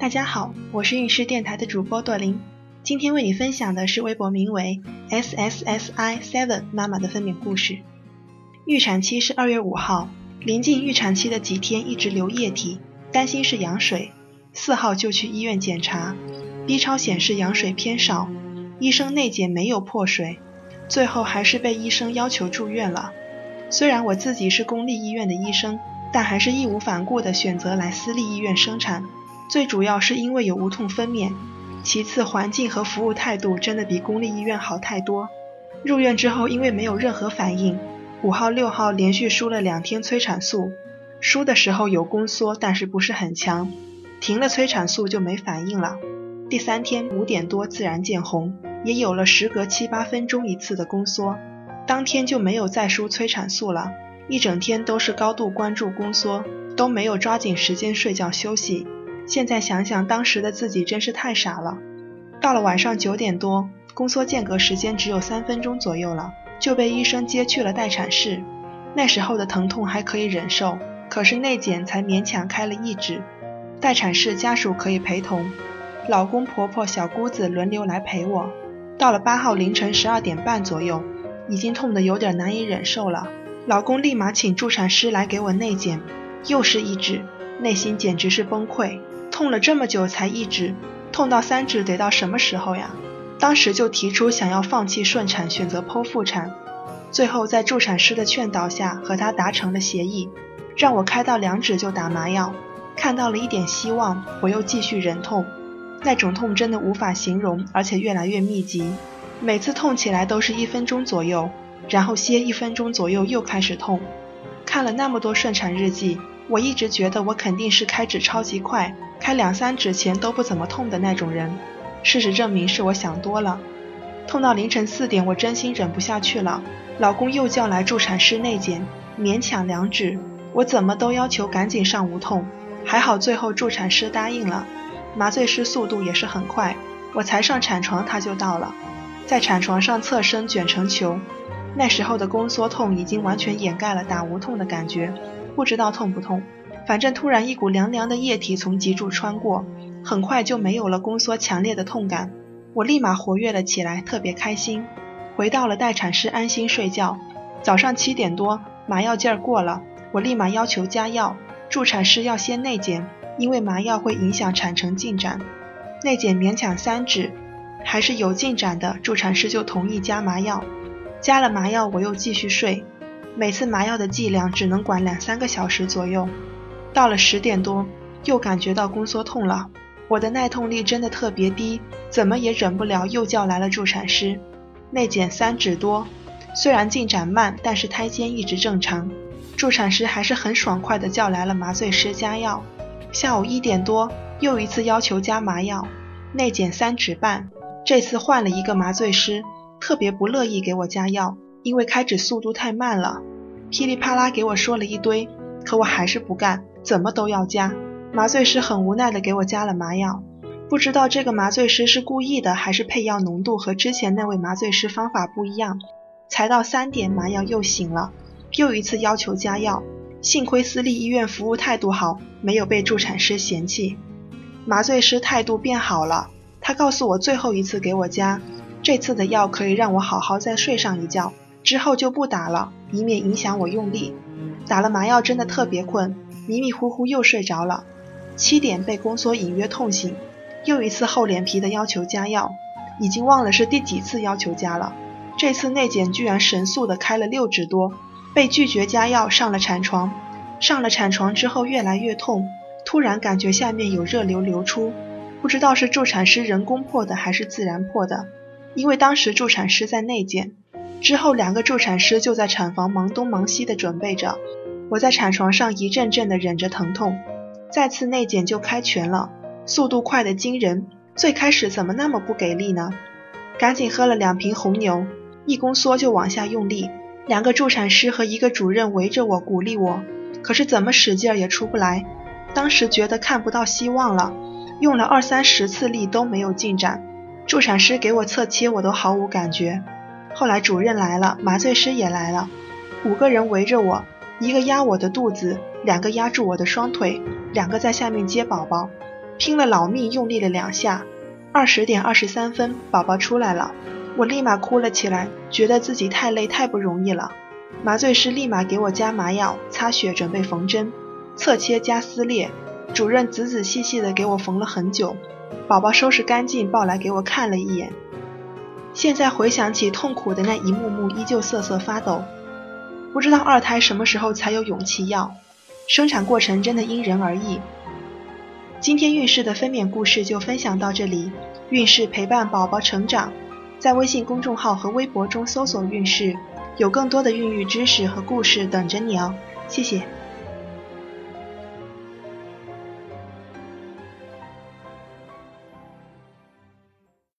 大家好，我是运势电台的主播朵琳，今天为你分享的是微博名为 S S S I Seven 妈妈的分娩故事。预产期是二月五号，临近预产期的几天一直流液体，担心是羊水。四号就去医院检查，B 超显示羊水偏少，医生内检没有破水，最后还是被医生要求住院了。虽然我自己是公立医院的医生，但还是义无反顾地选择来私立医院生产。最主要是因为有无痛分娩，其次环境和服务态度真的比公立医院好太多。入院之后因为没有任何反应，五号六号连续输了两天催产素，输的时候有宫缩，但是不是很强，停了催产素就没反应了。第三天五点多自然见红，也有了时隔七八分钟一次的宫缩，当天就没有再输催产素了，一整天都是高度关注宫缩，都没有抓紧时间睡觉休息。现在想想，当时的自己真是太傻了。到了晚上九点多，宫缩间隔时间只有三分钟左右了，就被医生接去了待产室。那时候的疼痛还可以忍受，可是内检才勉强开了一指。待产室家属可以陪同，老公、婆婆、小姑子轮流来陪我。到了八号凌晨十二点半左右，已经痛得有点难以忍受了。老公立马请助产师来给我内检，又是一指，内心简直是崩溃。痛了这么久才一指，痛到三指得到什么时候呀？当时就提出想要放弃顺产，选择剖腹产。最后在助产师的劝导下，和他达成了协议，让我开到两指就打麻药。看到了一点希望，我又继续忍痛。那种痛真的无法形容，而且越来越密集。每次痛起来都是一分钟左右，然后歇一分钟左右又开始痛。看了那么多顺产日记。我一直觉得我肯定是开指超级快，开两三指前都不怎么痛的那种人。事实证明是我想多了。痛到凌晨四点，我真心忍不下去了。老公又叫来助产师内检，勉强两指，我怎么都要求赶紧上无痛。还好最后助产师答应了，麻醉师速度也是很快，我才上产床他就到了，在产床上侧身卷成球。那时候的宫缩痛已经完全掩盖了打无痛的感觉。不知道痛不痛，反正突然一股凉凉的液体从脊柱穿过，很快就没有了宫缩强烈的痛感。我立马活跃了起来，特别开心。回到了待产室安心睡觉。早上七点多，麻药劲儿过了，我立马要求加药。助产师要先内检，因为麻药会影响产程进展。内检勉强三指，还是有进展的，助产师就同意加麻药。加了麻药，我又继续睡。每次麻药的剂量只能管两三个小时左右，到了十点多又感觉到宫缩痛了，我的耐痛力真的特别低，怎么也忍不了，又叫来了助产师。内检三指多，虽然进展慢，但是胎监一直正常。助产师还是很爽快的叫来了麻醉师加药。下午一点多又一次要求加麻药，内检三指半，这次换了一个麻醉师，特别不乐意给我加药。因为开指速度太慢了，噼里啪啦给我说了一堆，可我还是不干，怎么都要加。麻醉师很无奈的给我加了麻药，不知道这个麻醉师是故意的，还是配药浓度和之前那位麻醉师方法不一样。才到三点，麻药又醒了，又一次要求加药。幸亏私立医院服务态度好，没有被助产师嫌弃。麻醉师态度变好了，他告诉我最后一次给我加，这次的药可以让我好好再睡上一觉。之后就不打了，以免影响我用力。打了麻药真的特别困，迷迷糊糊又睡着了。七点被宫缩隐约痛醒，又一次厚脸皮的要求加药，已经忘了是第几次要求加了。这次内检居然神速的开了六指多，被拒绝加药上了产床。上了产床之后越来越痛，突然感觉下面有热流流出，不知道是助产师人工破的还是自然破的，因为当时助产师在内检。之后，两个助产师就在产房忙东忙西的准备着。我在产床上一阵阵的忍着疼痛。再次内检就开拳了，速度快的惊人。最开始怎么那么不给力呢？赶紧喝了两瓶红牛，一宫缩就往下用力。两个助产师和一个主任围着我鼓励我，可是怎么使劲也出不来。当时觉得看不到希望了，用了二三十次力都没有进展。助产师给我侧切，我都毫无感觉。后来主任来了，麻醉师也来了，五个人围着我，一个压我的肚子，两个压住我的双腿，两个在下面接宝宝。拼了老命用力了两下，二十点二十三分，宝宝出来了，我立马哭了起来，觉得自己太累太不容易了。麻醉师立马给我加麻药、擦血，准备缝针，侧切加撕裂。主任仔仔细细的给我缝了很久，宝宝收拾干净抱来给我看了一眼。现在回想起痛苦的那一幕幕，依旧瑟瑟发抖。不知道二胎什么时候才有勇气要？生产过程真的因人而异。今天孕氏的分娩故事就分享到这里，孕氏陪伴宝宝成长，在微信公众号和微博中搜索“孕氏”，有更多的孕育知识和故事等着你哦。谢谢。